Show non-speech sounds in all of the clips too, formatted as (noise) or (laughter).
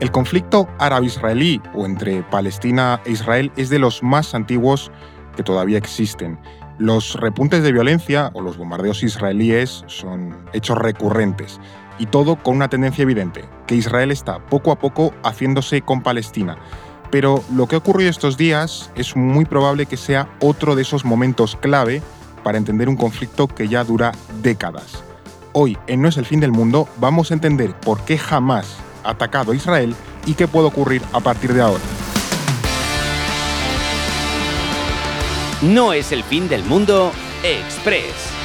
El conflicto árabe-israelí o entre Palestina e Israel es de los más antiguos que todavía existen. Los repuntes de violencia o los bombardeos israelíes son hechos recurrentes y todo con una tendencia evidente, que Israel está poco a poco haciéndose con Palestina. Pero lo que ha ocurrido estos días es muy probable que sea otro de esos momentos clave para entender un conflicto que ya dura décadas. Hoy, en No es el fin del mundo, vamos a entender por qué jamás atacado a Israel y qué puede ocurrir a partir de ahora. No es el fin del mundo Express.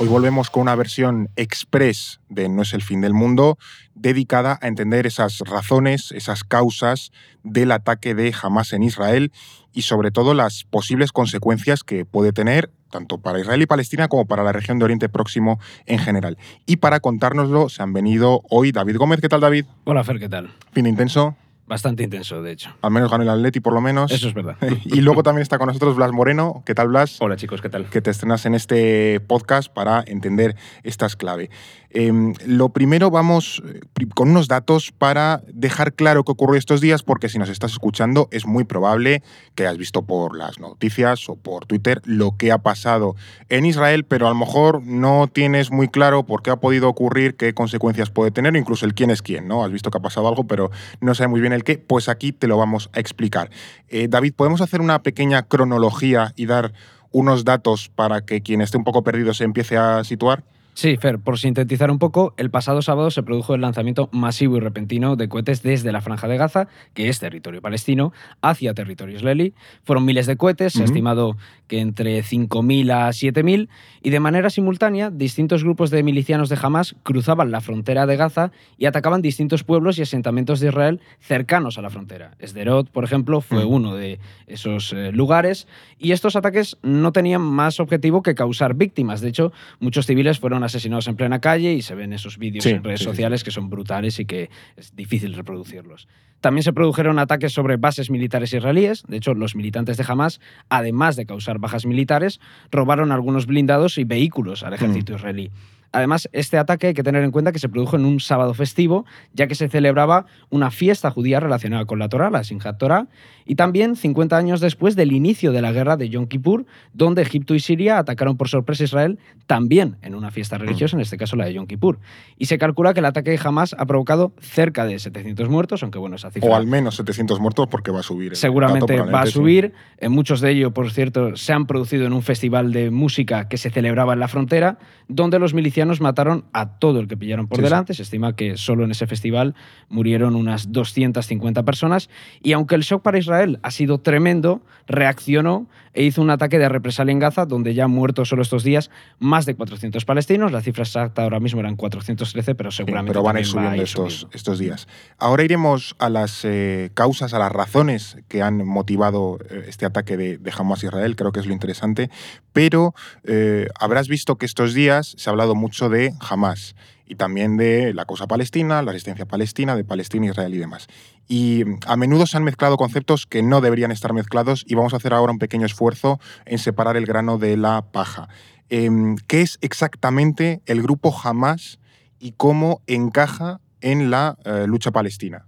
Hoy volvemos con una versión express de No es el fin del mundo, dedicada a entender esas razones, esas causas del ataque de Hamas en Israel y sobre todo las posibles consecuencias que puede tener tanto para Israel y Palestina como para la región de Oriente Próximo en general. Y para contárnoslo se han venido hoy David Gómez. ¿Qué tal, David? Hola, Fer, ¿qué tal? Fin intenso. Bastante intenso, de hecho. Al menos ganó el Atleti, por lo menos. Eso es verdad. (laughs) y luego también está con nosotros Blas Moreno. ¿Qué tal, Blas? Hola, chicos, ¿qué tal? Que te estrenas en este podcast para entender estas clave. Em, lo primero, vamos eh, con unos datos para dejar claro qué ocurrió estos días, porque si nos estás escuchando, es muy probable que hayas visto por las noticias o por Twitter lo que ha pasado en Israel, pero a lo mejor no tienes muy claro por qué ha podido ocurrir, qué consecuencias puede tener, incluso el quién es quién, ¿no? Has visto que ha pasado algo, pero no sabes muy bien el qué. Pues aquí te lo vamos a explicar. Eh, David, ¿podemos hacer una pequeña cronología y dar unos datos para que quien esté un poco perdido se empiece a situar? Sí, Fer, por sintetizar un poco, el pasado sábado se produjo el lanzamiento masivo y repentino de cohetes desde la Franja de Gaza, que es territorio palestino, hacia territorio israelí. Fueron miles de cohetes, se ha estimado que entre 5.000 a 7.000, y de manera simultánea, distintos grupos de milicianos de Hamas cruzaban la frontera de Gaza y atacaban distintos pueblos y asentamientos de Israel cercanos a la frontera. Esderot, por ejemplo, fue uno de esos eh, lugares, y estos ataques no tenían más objetivo que causar víctimas. De hecho, muchos civiles fueron asesinados en plena calle y se ven esos vídeos Sí, en redes sí, sí. sociales que son brutales y que es difícil reproducirlos. También se produjeron ataques sobre bases militares israelíes. De hecho, los militantes de Hamas, además de causar bajas militares, robaron algunos blindados y vehículos al ejército Mm. israelí. Además, este ataque hay que tener en cuenta que se produjo en un sábado festivo, ya que se celebraba una fiesta judía relacionada con la Torá, la Simchat Torah, y también 50 años después del inicio de la guerra de Yom Kippur, donde Egipto y Siria atacaron por sorpresa a Israel, también en una fiesta religiosa, en este caso la de Yom Kippur. Y se calcula que el ataque jamás ha provocado cerca de 700 muertos, aunque bueno, esa cifra O al menos 700 muertos porque va a subir. seguramente va a sí. subir. En muchos de ellos, por cierto, se han producido en un festival de música que se celebraba en la frontera, donde los milicianos mataron a todo el que pillaron por Sí, sí. delante. Se estima que solo en ese festival murieron unas 250 personas. Y aunque el shock para Israel ha sido tremendo, reaccionó e hizo un ataque de represalia en Gaza, donde ya han muerto solo estos días más de 400 palestinos. La cifra exacta ahora mismo eran 413, pero Sí, seguramente pero van a ir va subiendo ir estos, subiendo. estos días. Ahora iremos a las eh, causas, a las razones que han motivado eh, este ataque de, de Hamas a Israel, creo que es lo interesante, pero eh, habrás visto que estos días se ha hablado mucho de Hamas y también de la causa palestina, la resistencia palestina, de Palestina, Israel y demás. Y mm, a menudo se han mezclado conceptos que no deberían estar mezclados y vamos a hacer ahora un pequeño esfuerzo en separar el grano de la paja. Em, ¿Qué es exactamente el grupo Hamas y cómo encaja en la eh, lucha palestina?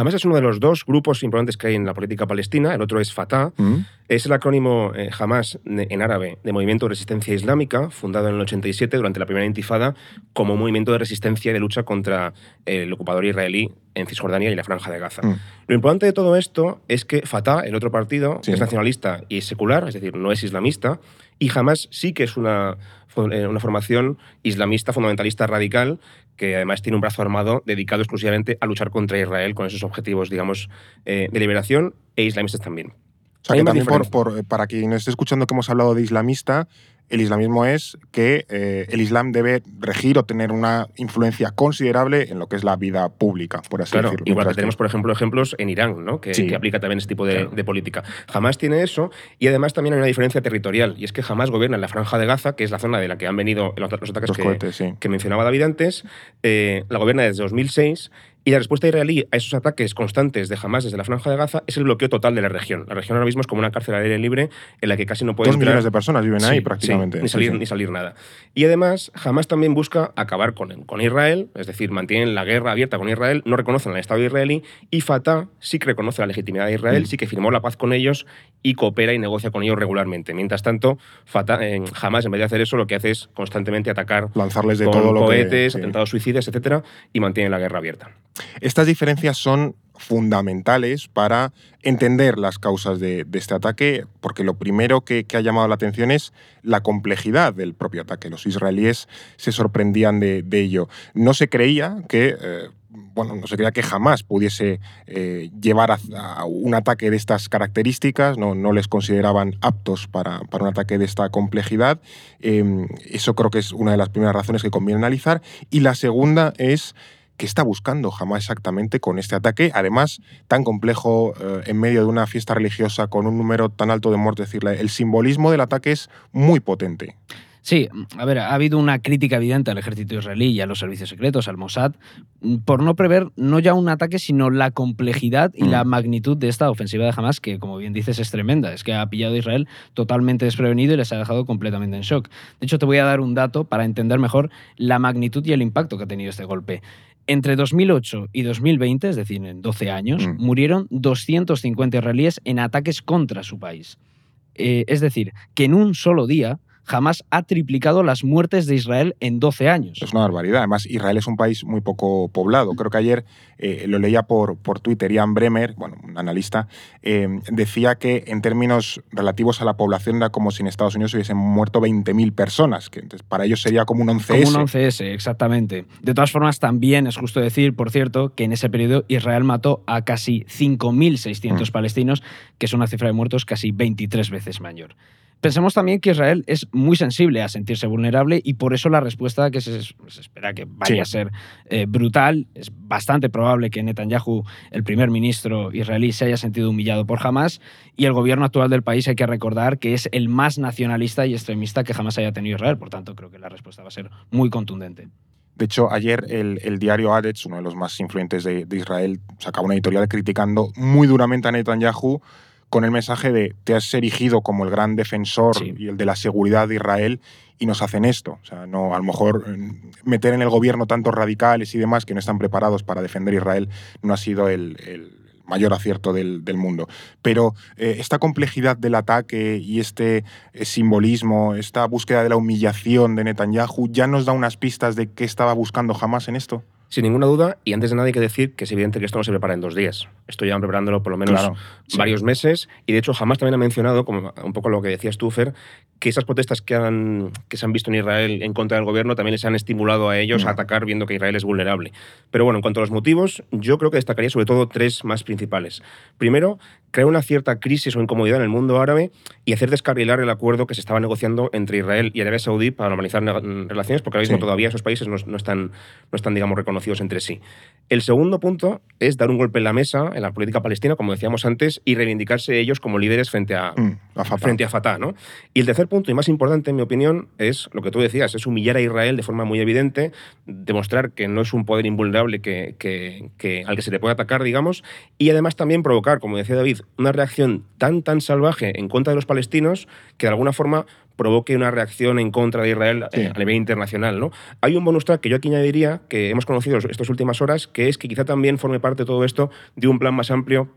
Hamas es uno de los dos grupos importantes que hay en la política palestina, el otro es Fatah. Es el acrónimo eh, Hamas en árabe de Movimiento de Resistencia Islámica, fundado en el 87 durante la primera intifada como movimiento de resistencia y de lucha contra el ocupador israelí en Cisjordania y la Franja de Gaza. Mm. Lo importante de todo esto es que Fatah, el otro partido, Sí. es nacionalista y es secular, es decir, no es islamista, y Hamas sí que es una, eh, una formación islamista, fundamentalista, radical, que además tiene un brazo armado dedicado exclusivamente a luchar contra Israel con esos objetivos, digamos, eh, de liberación e islamistas también. O sea, que también por, por- para quien esté escuchando que hemos hablado de islamista, el islamismo es que eh, el Islam debe regir o tener una influencia considerable en lo que es la vida pública, por así decirlo. Igual que tenemos, por ejemplo, ejemplos en Irán, ¿no? que, aplica también este tipo de, política. Jamás tiene eso y además también hay una diferencia territorial y es que jamás gobierna en la franja de Gaza, que es la zona de la que han venido los, ataques que, que, mencionaba David antes, eh, la gobierna desde 2006 y la respuesta israelí a esos ataques constantes de Hamas desde la Franja de Gaza es el bloqueo total de la región. La región ahora mismo es como una cárcel al aire libre en la que casi no pueden. Dos millones de personas viven ahí prácticamente. ni, salir, ni salir nada. Y además, Hamas también busca acabar con, con Israel, es decir, mantienen la guerra abierta con Israel, no reconocen al Estado israelí y Fatah sí que reconoce la legitimidad de Israel, mm. sí que firmó la paz con ellos y coopera y negocia con ellos regularmente. Mientras tanto, Fatah, eh, Hamas, en vez de hacer eso, lo que hace es constantemente atacar. Lanzarles de todo lo cohetes, atentados suicidas, etcétera, y mantiene la guerra abierta. Estas diferencias son fundamentales para entender las causas de, este ataque, porque lo primero que, ha llamado la atención es la complejidad del propio ataque. Los israelíes se sorprendían de, ello. No se creía que... Eh, bueno, no se creía que jamás pudiese eh, llevar a, un ataque de estas características, no, no les consideraban aptos para, un ataque de esta complejidad. Em, eso creo que es una de las primeras razones que conviene analizar. Y la segunda es ¿Qué está buscando jamás exactamente con este ataque? Además, tan complejo eh, en medio de una fiesta religiosa con un número tan alto de muertes. Es decir, el simbolismo del ataque es muy potente. Sí, a ver, ha habido una crítica evidente al ejército israelí y a los servicios secretos, al Mossad, por no prever no ya un ataque, sino la complejidad y la mm. magnitud de esta ofensiva de Hamas, que como bien dices es tremenda. Es que ha pillado a Israel totalmente desprevenido y les ha dejado completamente en shock. De hecho, te voy a dar un dato para entender mejor la magnitud y el impacto que ha tenido este golpe. Entre 2008 y 2020, es decir, en 12 años, mm. murieron 250 israelíes en ataques contra su país. Eh, es decir, que en un solo día jamás ha triplicado las muertes de Israel en 12 años. Es una barbaridad. Además, Israel es un país muy poco poblado. Creo que ayer eh, lo leía por, por Twitter, Ian Bremer, bueno, un analista, eh, decía que en términos relativos a la población era como si en Estados Unidos hubiesen muerto 20.000 personas, que para ellos sería como un 11S. Como un 11S, exactamente. De todas formas, también es justo decir, por cierto, que en ese periodo Israel mató a casi 5.600 mm. palestinos, que es una cifra de muertos casi 23 veces mayor. Pensemos también que Israel es muy sensible a sentirse vulnerable y por eso la respuesta que se, espera que vaya a ser eh, brutal. Es bastante probable que Netanyahu, el primer ministro israelí, se haya sentido humillado por Hamas y el gobierno actual del país hay que recordar que es el más nacionalista y extremista que jamás haya tenido Israel. Por tanto, creo que la respuesta va a ser muy contundente. De hecho, ayer el, diario Haaretz, uno de los más influyentes de, de Israel, sacaba una editorial criticando muy duramente a Netanyahu con el mensaje de te has erigido como el gran defensor y el de la seguridad de Israel y nos hacen esto. O sea, no, a lo mejor mm, meter en el gobierno tantos radicales y demás que no están preparados para defender Israel no ha sido el, mayor acierto del, mundo. Pero eh, esta complejidad del ataque y este eh, simbolismo, esta búsqueda de la humillación de Netanyahu, ya nos da unas pistas de qué estaba buscando jamás en esto. Sin ninguna duda, y antes de nada hay que decir que es evidente que esto no se prepara en dos días. Esto llevan preparándolo por lo menos varios meses y de hecho jamás también ha mencionado, como un poco lo que decías tú, Fer, que esas protestas que, han, que se han visto en Israel en contra del gobierno también les han estimulado a ellos a mm. atacar viendo que Israel es vulnerable. Pero bueno, en cuanto a los motivos, yo creo que destacaría sobre todo tres más principales. Primero, crear una cierta crisis o incomodidad en el mundo árabe y hacer descarrilar el acuerdo que se estaba negociando entre Israel y Arabia Saudí para normalizar relaciones, porque ahora mismo todavía esos países no, están, no están, digamos, reconocidos entre sí. El segundo punto es dar un golpe en la mesa en la política palestina, como decíamos antes, y reivindicarse ellos como líderes frente a, mm, Fatah. Frente a Fatah ¿no? Y el tercer punto, y más importante en mi opinión, es lo que tú decías, es humillar a Israel de forma muy evidente, demostrar que no es un poder invulnerable que, que, al que se le puede atacar, digamos, y además también provocar, como decía David, una reacción tan, tan salvaje en contra de los palestinos que de alguna forma provoque una reacción en contra de Israel eh, a nivel internacional. ¿no? Hay un bonus track que yo aquí añadiría, que hemos conocido estas últimas horas, que es que quizá también forme parte todo esto de un plan más amplio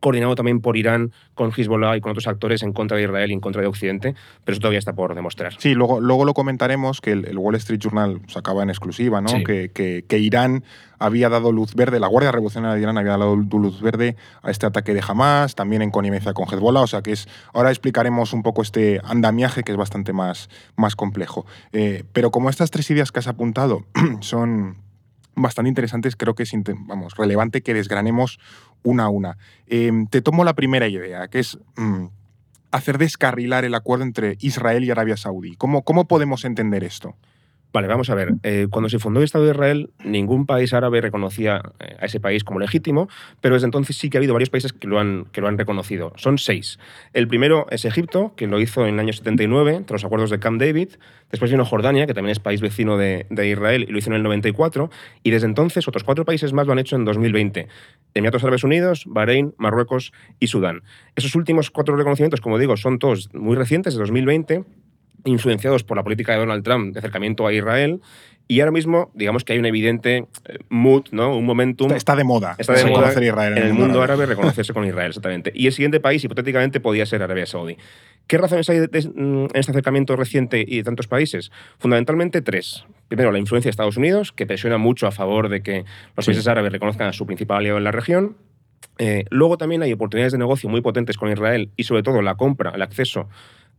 coordinado también por Irán con Hezbollah y con otros actores en contra de Israel y en contra de Occidente, pero eso todavía está por demostrar. Sí, luego, luego lo comentaremos, que el, Wall Street Journal sacaba en exclusiva, ¿no? Que, que, Irán había dado luz verde, la Guardia Revolucionaria de Irán había dado luz verde a este ataque de Hamas, también en connivencia con Hezbollah, o sea que es, ahora explicaremos un poco este andamiaje que es bastante más, más complejo. Eh, pero como estas tres ideas que has apuntado (clears throat) son bastante interesantes, creo que es vamos, relevante que desgranemos una a una. Em, te tomo la primera idea, que es... Mm, hacer descarrilar el acuerdo entre Israel y Arabia Saudí. ¿Cómo, cómo podemos entender esto? Vale, vamos a ver. Eh, cuando se fundó el Estado de Israel, ningún país árabe reconocía eh, a ese país como legítimo, pero desde entonces sí que ha habido varios países que lo, han, que lo han reconocido. Son seis. El primero es Egipto, que lo hizo en el año 79, tras los acuerdos de Camp David. Después vino Jordania, que también es país vecino de, de, Israel, y lo hizo en el 94. Y desde entonces otros cuatro países más lo han hecho en 2020. Emiratos Árabes Unidos, Bahrein, Marruecos y Sudán. Esos últimos cuatro reconocimientos, como digo, son todos muy recientes, de 2020 influenciados por la política de Donald Trump de acercamiento a Israel. Y ahora mismo, digamos que hay un evidente eh, mood, ¿no? un momentum. Está, de moda. Está de moda Israel en, el mundo, árabe. reconocerse con Israel, exactamente. Y el siguiente país, hipotéticamente, podría ser Arabia Saudí. ¿Qué razones hay en este acercamiento reciente y de tantos países? Fundamentalmente tres. Primero, la influencia de Estados Unidos, que presiona mucho a favor de que los países árabes reconozcan a su principal aliado en la región. Eh, luego también hay oportunidades de negocio muy potentes con Israel y sobre todo la compra, el acceso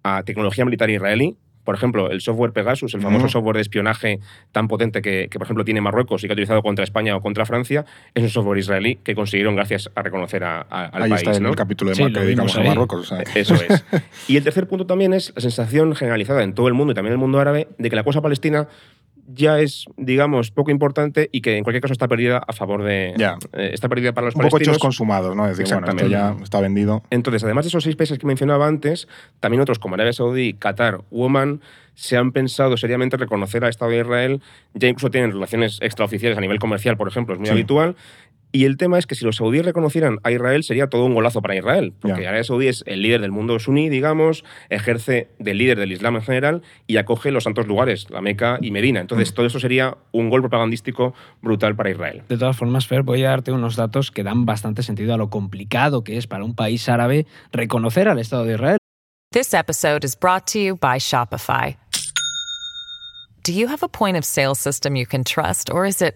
a tecnología militar israelí. Por ejemplo, el software Pegasus, el famoso software de espionaje tan potente que, por ejemplo, tiene Marruecos y que ha utilizado contra España o contra Francia, es un software israelí que consiguieron gracias a reconocer a, al Ahí país. Está en el capítulo de Mar que dedicamos a Marruecos. (laughs) Eso es. (laughs) Y el tercer punto también es la sensación generalizada en todo el mundo y también en el mundo árabe de que la cosa palestina ya es, digamos, poco importante y que en cualquier caso está perdida a favor de. Ya. Eh, está perdida para los Un poco hechos consumados, ¿no? Es decir, bueno, esto ya está vendido. Entonces, además de esos seis países que mencionaba antes, también otros como Arabia Saudí, Qatar u Oman se han pensado seriamente reconocer al Estado de Israel. Ya incluso tienen relaciones extraoficiales a nivel comercial, por ejemplo, es muy habitual. Y el tema es que si los saudíes reconocieran a Israel sería todo un golazo para Israel, porque Arabia Saudí es el líder del mundo suní, digamos, ejerce del líder del Islam en general y acoge los santos lugares, la Meca y Medina. Entonces, mm. todo eso sería un gol propagandístico brutal para Israel. De todas formas, Fer, voy a darte unos datos que dan bastante sentido a lo complicado que es para un país árabe reconocer al Estado de Israel. This episode is brought to you by Shopify. Do you have a point of sale system you can trust or is it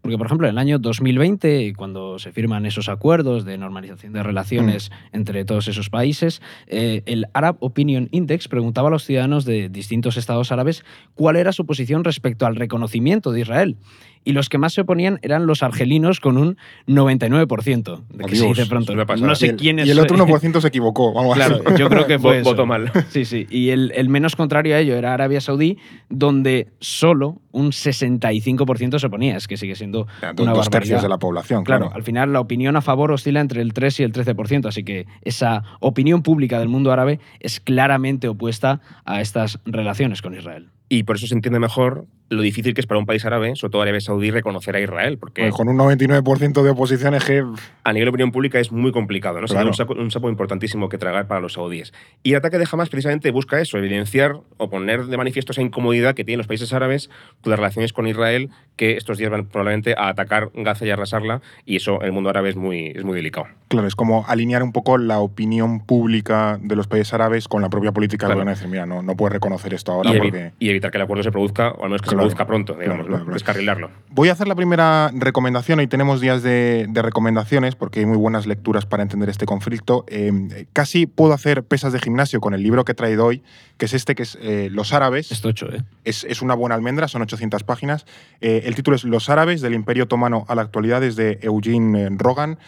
Porque, por ejemplo, en el año 2020, cuando se firman esos acuerdos de normalización de relaciones mm. entre todos esos países, eh, el Arab Opinion Index preguntaba a los ciudadanos de distintos estados árabes cuál era su posición respecto al reconocimiento de Israel y los que más se oponían eran los argelinos con un 99%. De que se dice pronto. No sé quién es. Y el otro (laughs) 1% se equivocó. Vamos claro, yo creo que (laughs) fue Voto mal. Sí, sí. Y el, el, menos contrario a ello era Arabia Saudí, donde solo un 65% se oponía. Es que sigue siendo una dos tercios de la población. Claro. claro, al final la opinión a favor oscila entre el 3 y el 13%. Así que esa opinión pública del mundo árabe es claramente opuesta a estas relaciones con Israel. Y por eso se entiende mejor lo difícil que es para un país árabe, sobre todo Arabia Saudí, reconocer a Israel. Porque con un 99% de oposición es que... A nivel de opinión pública es muy complicado, ¿no? Claro. un, sapo, un, sapo, importantísimo que tragar para los saudíes. Y el ataque de Hamas precisamente busca eso, evidenciar o poner de manifiesto esa incomodidad que tienen los países árabes con las relaciones con Israel, que estos días van probablemente a atacar Gaza y arrasarla, y eso en el mundo árabe es muy, es muy delicado. Claro, es como alinear un poco la opinión pública de los países árabes con la propia política claro. de decir, mira, no, no puedes reconocer esto ahora y porque... Y evitar que el acuerdo se produzca, o al menos que claro. se produzca pronto, digamos, claro, claro, descarrilarlo. Voy a hacer la primera recomendación. Hoy tenemos días de, de recomendaciones porque hay muy buenas lecturas para entender este conflicto. Eh, casi puedo hacer pesas de gimnasio con el libro que he traído hoy, que es este, que es eh, Los Árabes. Esto hecho, ¿eh? Es, es, una buena almendra, son 800 páginas. Eh, el título es Los Árabes, del Imperio Otomano a la actualidad, es de Eugene Rogan.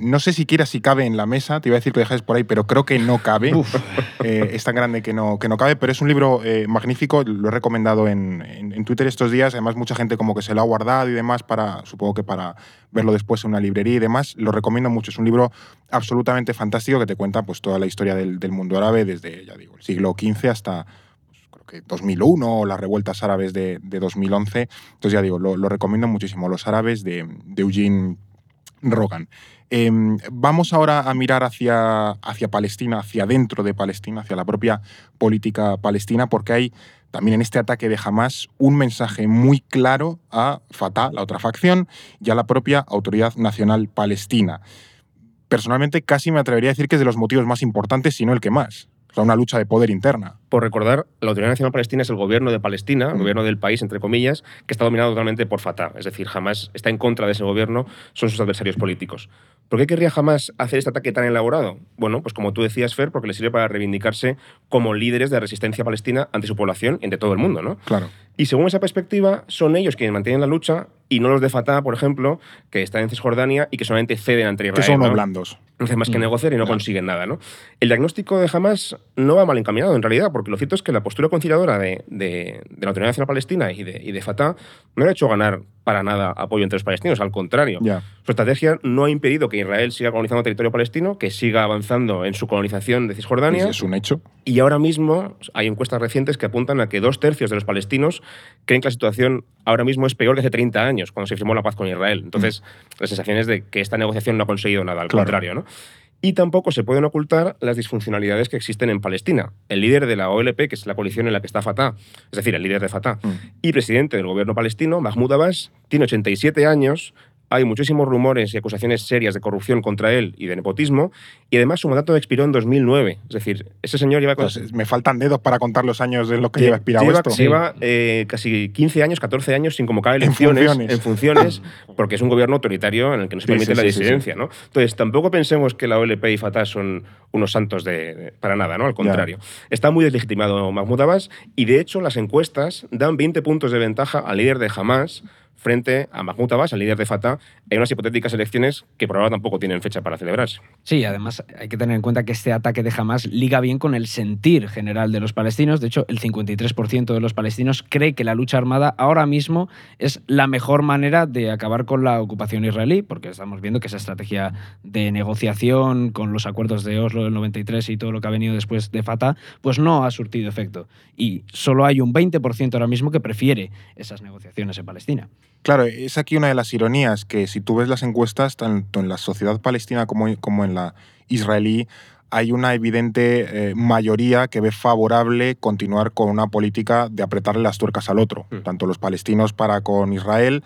no sé siquiera si cabe en la mesa, te iba a decir que lo dejáis por ahí, pero creo que no cabe. (laughs) es tan grande que no, que no cabe, pero es un libro magnífico, lo he recomendado en, en, en Twitter estos días además mucha gente como que se lo ha guardado y demás para, supongo que para verlo después en una librería y demás. Lo recomiendo mucho, es un libro absolutamente fantástico que te cuenta pues toda la historia del, mundo árabe desde, ya digo, el siglo XV hasta pues, creo que 2001 o las revueltas árabes de, de 2011. Entonces ya digo, lo, lo, recomiendo muchísimo, Los árabes de, de Eugene Rogan. Eh, vamos ahora a mirar hacia, hacia Palestina, hacia dentro de Palestina, hacia la propia política palestina, porque hay también en este ataque de Hamas un mensaje muy claro a Fatah, la otra facción, y a la propia Autoridad Nacional Palestina. Personalmente casi me atrevería a decir que es de los motivos más importantes, si no el que más. O sea, una lucha de poder interna. Por recordar, la Autoridad Nacional Palestina es el gobierno de Palestina, el Mm. gobierno del país, entre comillas, que está dominado totalmente por Fatah. Es decir, jamás está en contra de ese gobierno, son sus adversarios políticos. ¿Por qué querría jamás hacer este ataque tan elaborado? Bueno, pues como tú decías, Fer, porque le sirve para reivindicarse como líderes de resistencia palestina ante su población y ante todo el mundo, ¿no? Claro. Y según esa perspectiva, son ellos quienes mantienen la lucha y no los de Fatah, por ejemplo, que están en Cisjordania y que solamente ceden ante Israel. Que son ¿no? blandos. No hacen más que Mm, negociar y no claro. consiguen nada, ¿no? El diagnóstico de Hamas no va mal encaminado, en realidad, porque lo cierto es que la postura conciliadora de, de- de la Autoridad Nacional Palestina y de, y de Fatah no le ha hecho ganar para nada apoyo entre los palestinos, al contrario. Su estrategia no ha impedido que Israel siga colonizando territorio palestino, que siga avanzando en su colonización de Cisjordania. Es un hecho. Y ahora mismo hay encuestas recientes que apuntan a que dos tercios de los palestinos creen que la situación ahora mismo es peor que hace 30 años, cuando se firmó la paz con Israel. Entonces, la sensación es de que esta negociación no ha conseguido nada, al Claro. contrario. ¿no? Y tampoco se pueden ocultar las disfuncionalidades que existen en Palestina. El líder de la OLP, que es la coalición en la que está Fatah, es decir, el líder de Fatah, Mm. y presidente del gobierno palestino, Mahmoud Abbas, tiene 87 años, hay muchísimos rumores y acusaciones serias de corrupción contra él y de nepotismo, y además su mandato expiró en 2009. Es decir, ese señor lleva... con- Entonces, me faltan dedos para contar los años de lo que lleva expirado lleva, esto. lleva, eh, casi 15 años, 14 años sin convocar elecciones funciones. en funciones, (laughs) porque es un gobierno autoritario en el que no se permite sí, la sí, disidencia. ¿no? Entonces, tampoco pensemos que la OLP y Fatah son unos santos de, de- para nada, ¿no? al contrario. Está muy deslegitimado Mahmoud Abbas y, de hecho, las encuestas dan 20 puntos de ventaja al líder de Hamas frente a Mahmoud Abbas, al líder de Fatah, en unas hipotéticas elecciones que por ahora tampoco tienen fecha para celebrarse. Sí, además hay que tener en cuenta que este ataque de Hamas liga bien con el sentir general de los palestinos. De hecho, el 53% de los palestinos cree que la lucha armada ahora mismo es la mejor manera de acabar con la ocupación israelí, porque estamos viendo que esa estrategia de negociación con los acuerdos de Oslo del 93 y todo lo que ha venido después de Fatah, pues no ha surtido efecto. Y solo hay un 20% ahora mismo que prefiere esas negociaciones en Palestina. Claro, es aquí una de las ironías que si tú ves las encuestas, tanto en la sociedad palestina como, como en la israelí, hay una evidente eh, mayoría que ve favorable continuar con una política de apretarle las tuercas al otro, Mm. tanto los palestinos para con Israel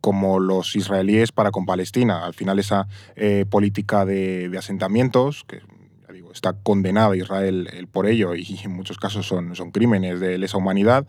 como los israelíes para con Palestina. Al final esa eh, política de, de asentamientos, que ya digo, está condenada Israel el por ello y en muchos casos son, son crímenes de lesa humanidad,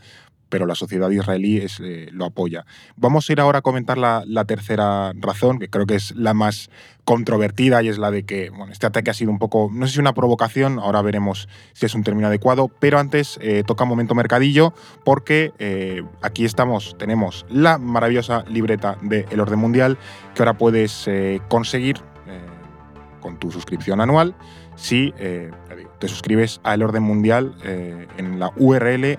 pero la sociedad israelí eh, lo apoya. Vamos a ir ahora a comentar la, tercera razón, que creo que es la más controvertida y es la de que este ataque ha sido un poco, no sé si una provocación, ahora veremos si es un término adecuado, pero antes eh, toca momento mercadillo porque eh, aquí estamos, tenemos la maravillosa libreta de El Orden Mundial que ahora puedes conseguir con tu suscripción anual si te suscribes a El Orden Mundial en la URL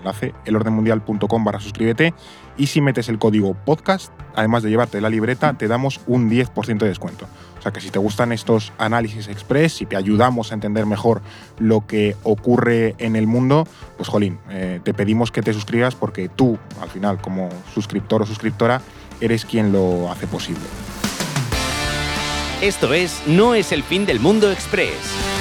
enlace elordenmundial.com barra suscríbete y si metes el código podcast, además de llevarte la libreta, te damos un 10% de descuento. O sea que si te gustan estos análisis express, si te ayudamos a entender mejor lo que ocurre en el mundo, pues jolín, eh, te pedimos que te suscribas porque tú, al final, como suscriptor o suscriptora, eres quien lo hace posible. Esto es No es el fin del mundo express.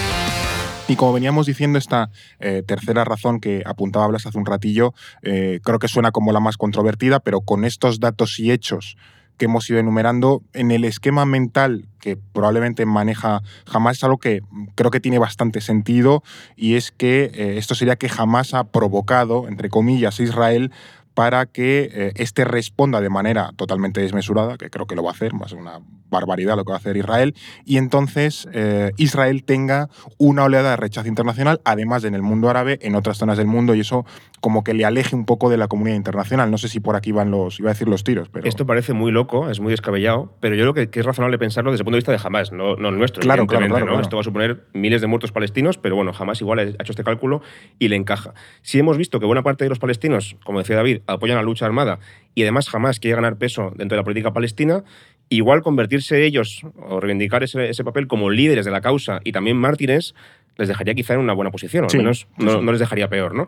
Y como veníamos diciendo, esta eh, tercera razón que apuntaba Blas hace un ratillo, eh, creo que suena como la más controvertida, pero con estos datos y hechos que hemos ido enumerando, en el esquema mental que probablemente maneja jamás es algo que creo que tiene bastante sentido y es que eh, esto sería que jamás ha provocado, entre comillas, Israel para que eh, éste responda de manera totalmente desmesurada, que creo que lo va a hacer, va a ser una barbaridad lo que va a hacer Israel, y entonces eh, Israel tenga una oleada de rechazo internacional, además de en el mundo árabe, en otras zonas del mundo, y eso como que le aleje un poco de la comunidad internacional. No sé si por aquí van los, iba a decir los tiros, pero... Esto parece muy loco, es muy descabellado, pero yo creo que, que es razonable pensarlo desde el punto de vista de Hamas, no, no el nuestro. Claro, claro, ¿no? claro. Esto va a suponer miles de muertos palestinos, pero bueno, Hamas igual ha hecho este cálculo y le encaja. Si hemos visto que buena parte de los palestinos, como decía David, apoyan la lucha armada y además Hamas quiere ganar peso dentro de la política palestina, igual convertirse ellos o reivindicar ese, ese, papel como líderes de la causa y también mártires les dejaría quizá en una buena posición, o sí, al menos sí, no, sí. no, les dejaría peor, ¿no?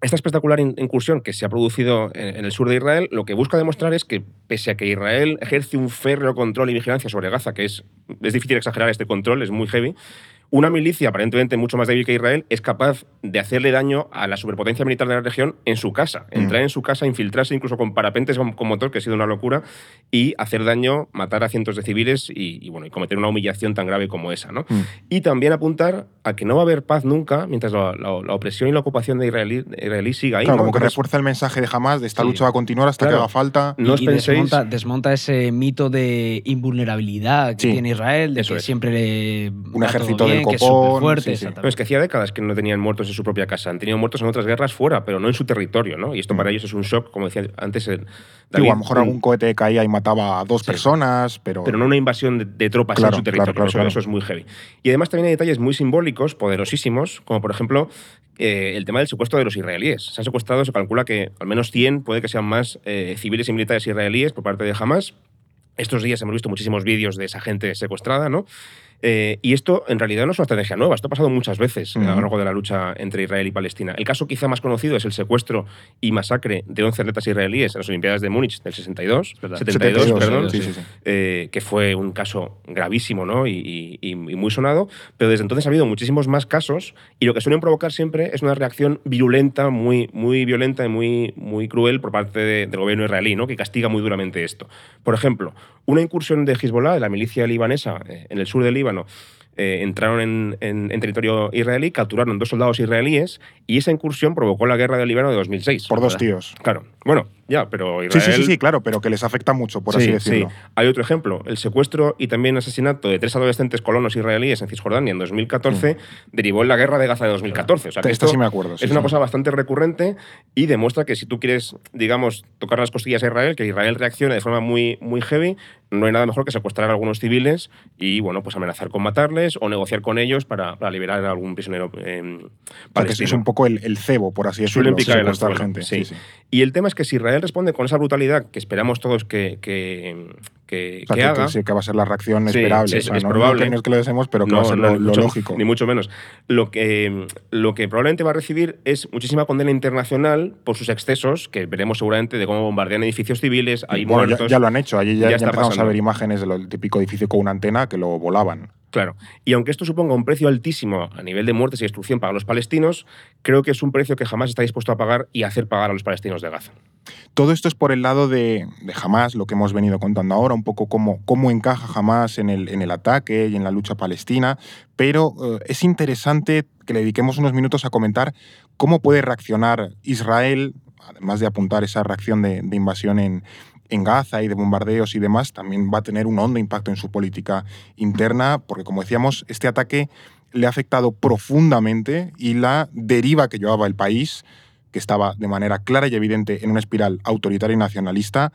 Esta espectacular incursión que se ha producido en el sur de Israel lo que busca demostrar es que, pese a que Israel ejerce un férreo control y vigilancia sobre Gaza, que es, es difícil exagerar este control, es muy heavy, una milicia aparentemente mucho más débil que Israel es capaz de hacerle daño a la superpotencia militar de la región en su casa, Mm. entrar en su casa, infiltrarse incluso con parapentes con, con motor, que ha sido una locura, y hacer daño, matar a cientos de civiles y, y, bueno, y cometer una humillación tan grave como esa. ¿no? Mm. Y también apuntar a que no va a haber paz nunca mientras la, la- la opresión y la ocupación de Israel, de israelí siga ahí. Claro, ¿no? como que Entonces, refuerza el mensaje de Hamas de esta Sí. lucha va a continuar hasta Claro. que haga falta. No os y penséis- desmonta, desmonta ese mito de invulnerabilidad que Sí. tiene Israel, de Eso que es. siempre le Un ejército del que es copón, sí, sí. No, es que hacía décadas que no tenían muertos en su propia casa. Han tenido muertos en otras guerras fuera, pero no en su territorio, ¿no? Y esto para ellos es un shock, como decía antes el Digo, David, a lo mejor un- algún cohete caía y mataba a dos personas, pero. pero no una invasión de, de tropas Claro, en su territorio. claro, claro, eso, claro. eso es muy heavy. Y además también hay detalles muy simbólicos, poderosísimos, como por ejemplo eh, el tema del secuestro de los israelíes. Se han secuestrado, se calcula que al menos 100, puede que sean más, eh, civiles y militares israelíes por parte de Hamas. Estos días hemos visto muchísimos vídeos de esa gente secuestrada, ¿no? Eh, y esto en realidad no es una estrategia nueva, esto ha pasado muchas veces a lo largo de la lucha entre Israel y Palestina. El caso quizá más conocido es el secuestro y masacre de 11 atletas israelíes en las Olimpiadas de Múnich del 62, Verdad. 72, 72, perdón, sí, sí, sí. eh, que fue un caso gravísimo ¿no? y, y- y muy sonado, pero desde entonces ha habido muchísimos más casos y lo que suelen provocar siempre es una reacción virulenta, muy, muy violenta y muy, muy cruel por parte de- del gobierno israelí, ¿no? que castiga muy duramente esto. Por ejemplo, una incursión de Hezbollah, de la milicia libanesa, eh, en el sur del Líbano, eh, entraron en, en- en territorio israelí, capturaron dos soldados israelíes y esa incursión provocó la guerra del Líbano de 2006. por dos tíos. Claro, bueno, ya, pero Israel... sí, sí, sí, claro, pero que les afecta mucho, por así Sí, decirlo. sí. Hay otro ejemplo, el secuestro y también asesinato de tres adolescentes colonos israelíes en Cisjordania en 2014 derivó en la guerra de Gaza de 2014. O sea, que Esto esto sí me acuerdo, es una cosa bastante recurrente y demuestra que si tú quieres, digamos, tocar las costillas a Israel, que Israel reaccione de forma muy, muy heavy, no hay nada mejor que secuestrar a algunos civiles y, bueno, pues amenazar con matarles o negociar con ellos para, para liberar a algún prisionero eh, Porque es- palestino. es un poco el, el cebo, por así Suelen decirlo. picar el secuestrar anzuelo, gente. sí. Y el tema es que si Israel responde con esa brutalidad que esperamos todos que, que, que, O sea, que que, haga, que sí, que va a ser la reacción Sí, esperable. O es- sea, es no, no probable. que no es que lo deseemos, pero que No, va a ser lo, ni lo mucho- lógico. Ni mucho menos. Lo que, lo que probablemente va a recibir es muchísima condena internacional por sus excesos, que veremos seguramente de cómo bombardean edificios civiles, hay Bueno, muertos. ya lo han hecho. Allí ya, Ya ya está empezamos pasando. a ver imágenes del típico edificio con una antena que lo volaban. Claro. Y aunque esto suponga un precio altísimo a nivel de muertes y destrucción para los palestinos, creo que es un precio que jamás está dispuesto a pagar y hacer pagar a los palestinos de Gaza. Todo esto es por el lado de, de Hamas, lo que hemos venido contando ahora, un poco cómo, cómo encaja Hamas en el, ataque y en la lucha palestina, pero eh, es interesante que le dediquemos unos minutos a comentar cómo puede reaccionar Israel, además de apuntar esa reacción de, de invasión en, en Gaza y de bombardeos y demás, también va a tener un hondo impacto en su política interna, porque como decíamos, este ataque le ha afectado profundamente y la deriva que llevaba el país que estaba de manera clara y evidente en una espiral autoritaria y nacionalista,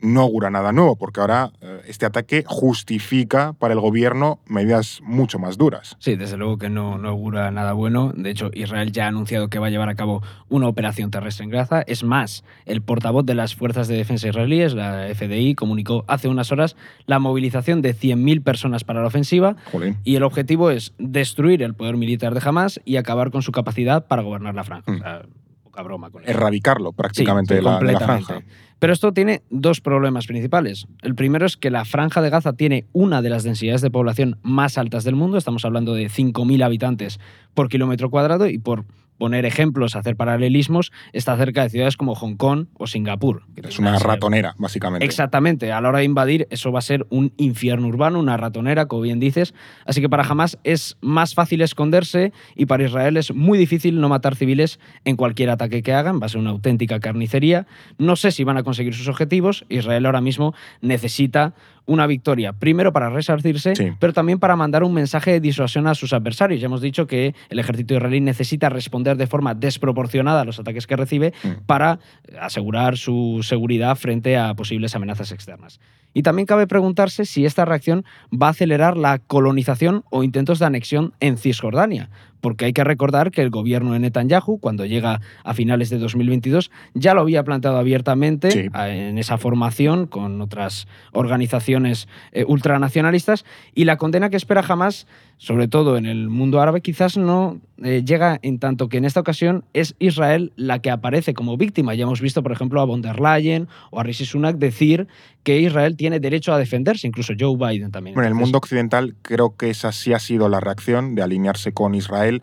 no augura nada nuevo, porque ahora eh, este ataque justifica para el gobierno medidas mucho más duras. Sí, desde luego que no, no augura nada bueno. De hecho, Israel ya ha anunciado que va a llevar a cabo una operación terrestre en Gaza. Es más, el portavoz de las Fuerzas de Defensa israelíes, la FDI, comunicó hace unas horas la movilización de 100.000 personas para la ofensiva Jolín. y el objetivo es destruir el poder militar de Hamas y acabar con su capacidad para gobernar la franja. Mm. O sea, poca broma con eso. Erradicarlo prácticamente Sí, de, la, de la franja. Pero esto tiene dos problemas principales. El primero es que la franja de Gaza tiene una de las densidades de población más altas del mundo. Estamos hablando de 5.000 habitantes por kilómetro cuadrado y por poner ejemplos, hacer paralelismos, está cerca de ciudades como Hong Kong o Singapur. que Es una ratonera, básicamente. Exactamente, a la hora de invadir eso va a ser un infierno urbano, una ratonera, como bien dices. Así que para Hamas es más fácil esconderse y para Israel es muy difícil no matar civiles en cualquier ataque que hagan, va a ser una auténtica carnicería. No sé si van a conseguir sus objetivos, Israel ahora mismo necesita una victoria, primero para resarcirse, Sí. pero también para mandar un mensaje de disuasión a sus adversarios. Ya hemos dicho que el ejército israelí necesita responder de forma desproporcionada a los ataques que recibe Mm. para asegurar su seguridad frente a posibles amenazas externas. Y también cabe preguntarse si esta reacción va a acelerar la colonización o intentos de anexión en Cisjordania, porque hay que recordar que el gobierno de Netanyahu, cuando llega a finales de 2022, ya lo había planteado abiertamente en esa formación con otras organizaciones eh, ultranacionalistas y la condena que espera jamás sobre todo en el mundo árabe, quizás no eh, llega en tanto que en esta ocasión es Israel la que aparece como víctima. Ya hemos visto, por ejemplo, a von der Leyen o a Rishi Sunak decir que Israel tiene derecho a defenderse, incluso Joe Biden también. Bueno, en el mundo occidental creo que esa sí ha sido la reacción de alinearse con Israel.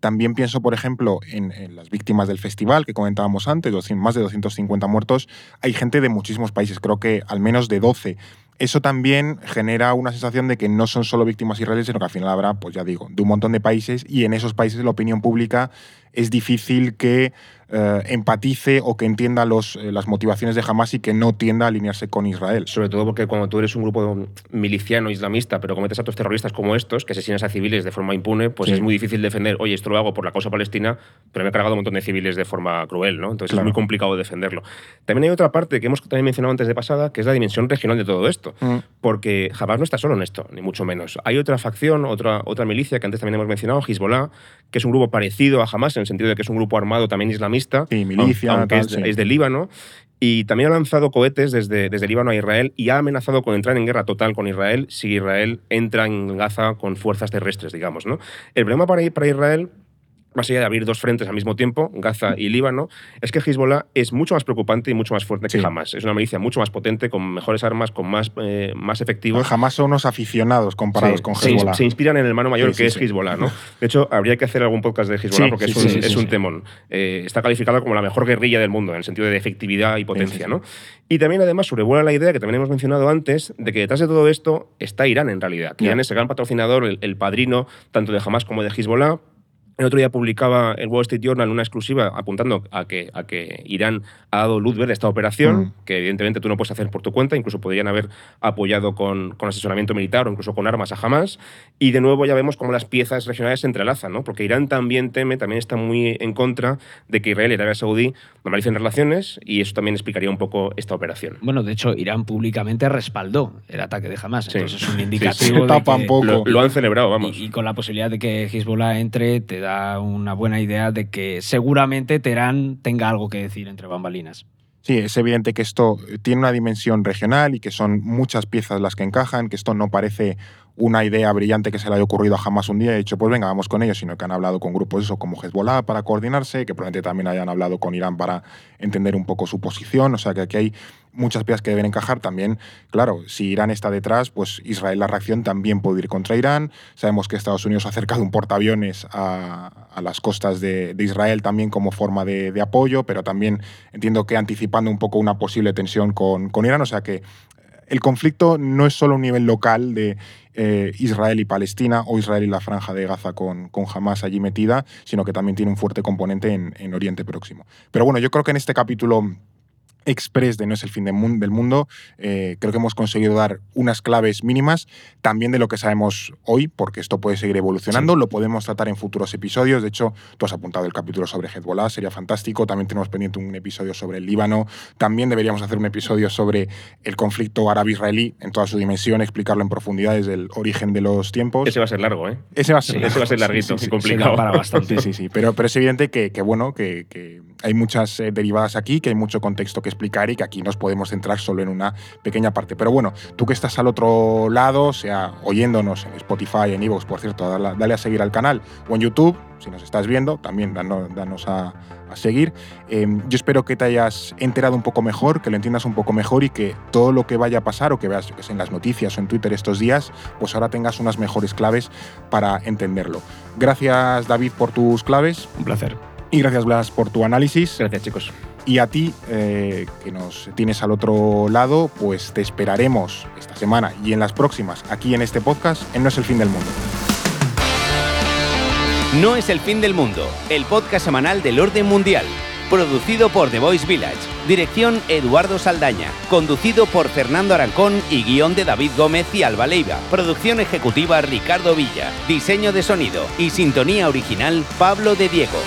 También pienso, por ejemplo, en, en, las víctimas del festival que comentábamos antes, más de 250 muertos. Hay gente de muchísimos países, creo que al menos de 12 eso también genera una sensación de que no son solo víctimas israelíes, sino que al final habrá, pues ya digo, de un montón de países y en esos países la opinión pública es difícil que eh, empatice o que entienda los, eh, las motivaciones de Hamas y que no tienda a alinearse con Israel. Sobre todo porque cuando tú eres un grupo miliciano islamista, pero cometes actos terroristas como estos, que asesinas a civiles de forma impune, pues es muy difícil defender, oye, esto lo hago por la causa palestina, pero me he cargado un montón de civiles de forma cruel, ¿no? Entonces es muy complicado defenderlo. También hay otra parte que hemos también mencionado antes de pasada, que es la dimensión regional de todo esto, mm. porque Hamas no está solo en esto, ni mucho menos. Hay otra facción, otra, otra milicia que antes también hemos mencionado, Hezbollah, que es un grupo parecido a Hamas en el sentido de que es un grupo armado también islamista, sí, milicia, aunque es, es, de Líbano. Y también ha lanzado cohetes desde, desde Líbano a Israel y ha amenazado con entrar en guerra total con Israel si Israel entra en Gaza con fuerzas terrestres, digamos. ¿no? El problema para, para Israel más allá de abrir dos frentes al mismo tiempo, Gaza y Líbano, es que Hezbollah es mucho más preocupante y mucho más fuerte que Hamas. Es una milicia mucho más potente, con mejores armas, con más, eh, más efectivos. Hamas son unos aficionados comparados con Hezbollah. Se, inspiran en el mano mayor que es Hezbollah. ¿no? (laughs) De hecho, habría que hacer algún podcast de Hezbollah porque es un, es un temón. Eh, está calificado como la mejor guerrilla del mundo en el sentido de efectividad y potencia. ¿no? Y también, además, sobrevuela la idea que también hemos mencionado antes de que detrás de todo esto está Irán en realidad. Irán es el gran patrocinador, el, el padrino tanto de Hamas como de Hezbollah el otro día publicaba el Wall Street Journal una exclusiva apuntando a que, a que Irán ha dado luz verde a esta operación, mm. que evidentemente tú no puedes hacer por tu cuenta, incluso podrían haber apoyado con, con, asesoramiento militar o incluso con armas a Hamas. Y de nuevo ya vemos cómo las piezas regionales se entrelazan, ¿no? porque Irán también teme, también está muy en contra de que Israel y Arabia Saudí normalicen relaciones y eso también explicaría un poco esta operación. Bueno, de hecho, Irán públicamente respaldó el ataque de Hamas, entonces es un indicativo. de que lo, lo, han celebrado, vamos. Y, y, con la posibilidad de que Hezbollah entre, te da una buena idea de que seguramente Teherán tenga algo que decir entre bambalinas. Sí, es evidente que esto tiene una dimensión regional y que son muchas piezas las que encajan, que esto no parece una idea brillante que se le haya ocurrido a Hamas un día y dicho, pues venga, vamos con ellos, sino que han hablado con grupos eso, como Hezbollah para coordinarse, que probablemente también hayan hablado con Irán para entender un poco su posición, o sea que aquí hay muchas piezas que deben encajar también. Claro, si Irán está detrás, pues Israel la reacción también puede ir contra Irán. Sabemos que Estados Unidos ha acercado un portaaviones a, a las costas de, de, Israel también como forma de, apoyo, pero también entiendo que anticipando un poco una posible tensión con, con Irán. O sea que el conflicto no es solo un nivel local de eh, Israel y Palestina o Israel y la franja de Gaza con, con Hamas allí metida, sino que también tiene un fuerte componente en, en Oriente Próximo. Pero bueno, yo creo que en este capítulo express de No es el fin del mundo, eh, creo que hemos conseguido dar unas claves mínimas también de lo que sabemos hoy, porque esto puede seguir evolucionando, sí. lo podemos tratar en futuros episodios, de hecho, tú has apuntado el capítulo sobre Hezbollah, sería fantástico, también tenemos pendiente un episodio sobre el Líbano, también deberíamos hacer un episodio sobre el conflicto árabe-israelí en toda su dimensión, explicarlo en profundidad desde el origen de los tiempos. Ese va a ser largo, ¿eh? Ese va a ser, sí, ese va a ser larguito, sí, sí, complicado. para bastante. (laughs) Sí, sí, sí, pero, pero es evidente que, que bueno, que, que, hay muchas eh, derivadas aquí, que hay mucho contexto que explicar y que aquí nos podemos centrar solo en una pequeña parte. Pero bueno, tú que estás al otro lado, sea oyéndonos en Spotify, en Evox, por cierto, dale, dale, a seguir al canal o en YouTube, si nos estás viendo, también danos, danos a, a, seguir. Eh, yo espero que te hayas enterado un poco mejor, que lo entiendas un poco mejor y que todo lo que vaya a pasar o que veas que en las noticias o en Twitter estos días, pues ahora tengas unas mejores claves para entenderlo. Gracias David por tus claves. Un placer. Y gracias Blas por tu análisis. Gracias chicos. Y a ti, eh, que nos tienes al otro lado, pues te esperaremos esta semana y en las próximas, aquí en este podcast, en No es el fin del mundo. No es el fin del mundo, el podcast semanal del orden mundial. Producido por The Voice Village. Dirección Eduardo Saldaña. Conducido por Fernando Arancón y guion de David Gómez y Alba Leiva. Producción ejecutiva Ricardo Villa. Diseño de sonido y sintonía original Pablo de Diego.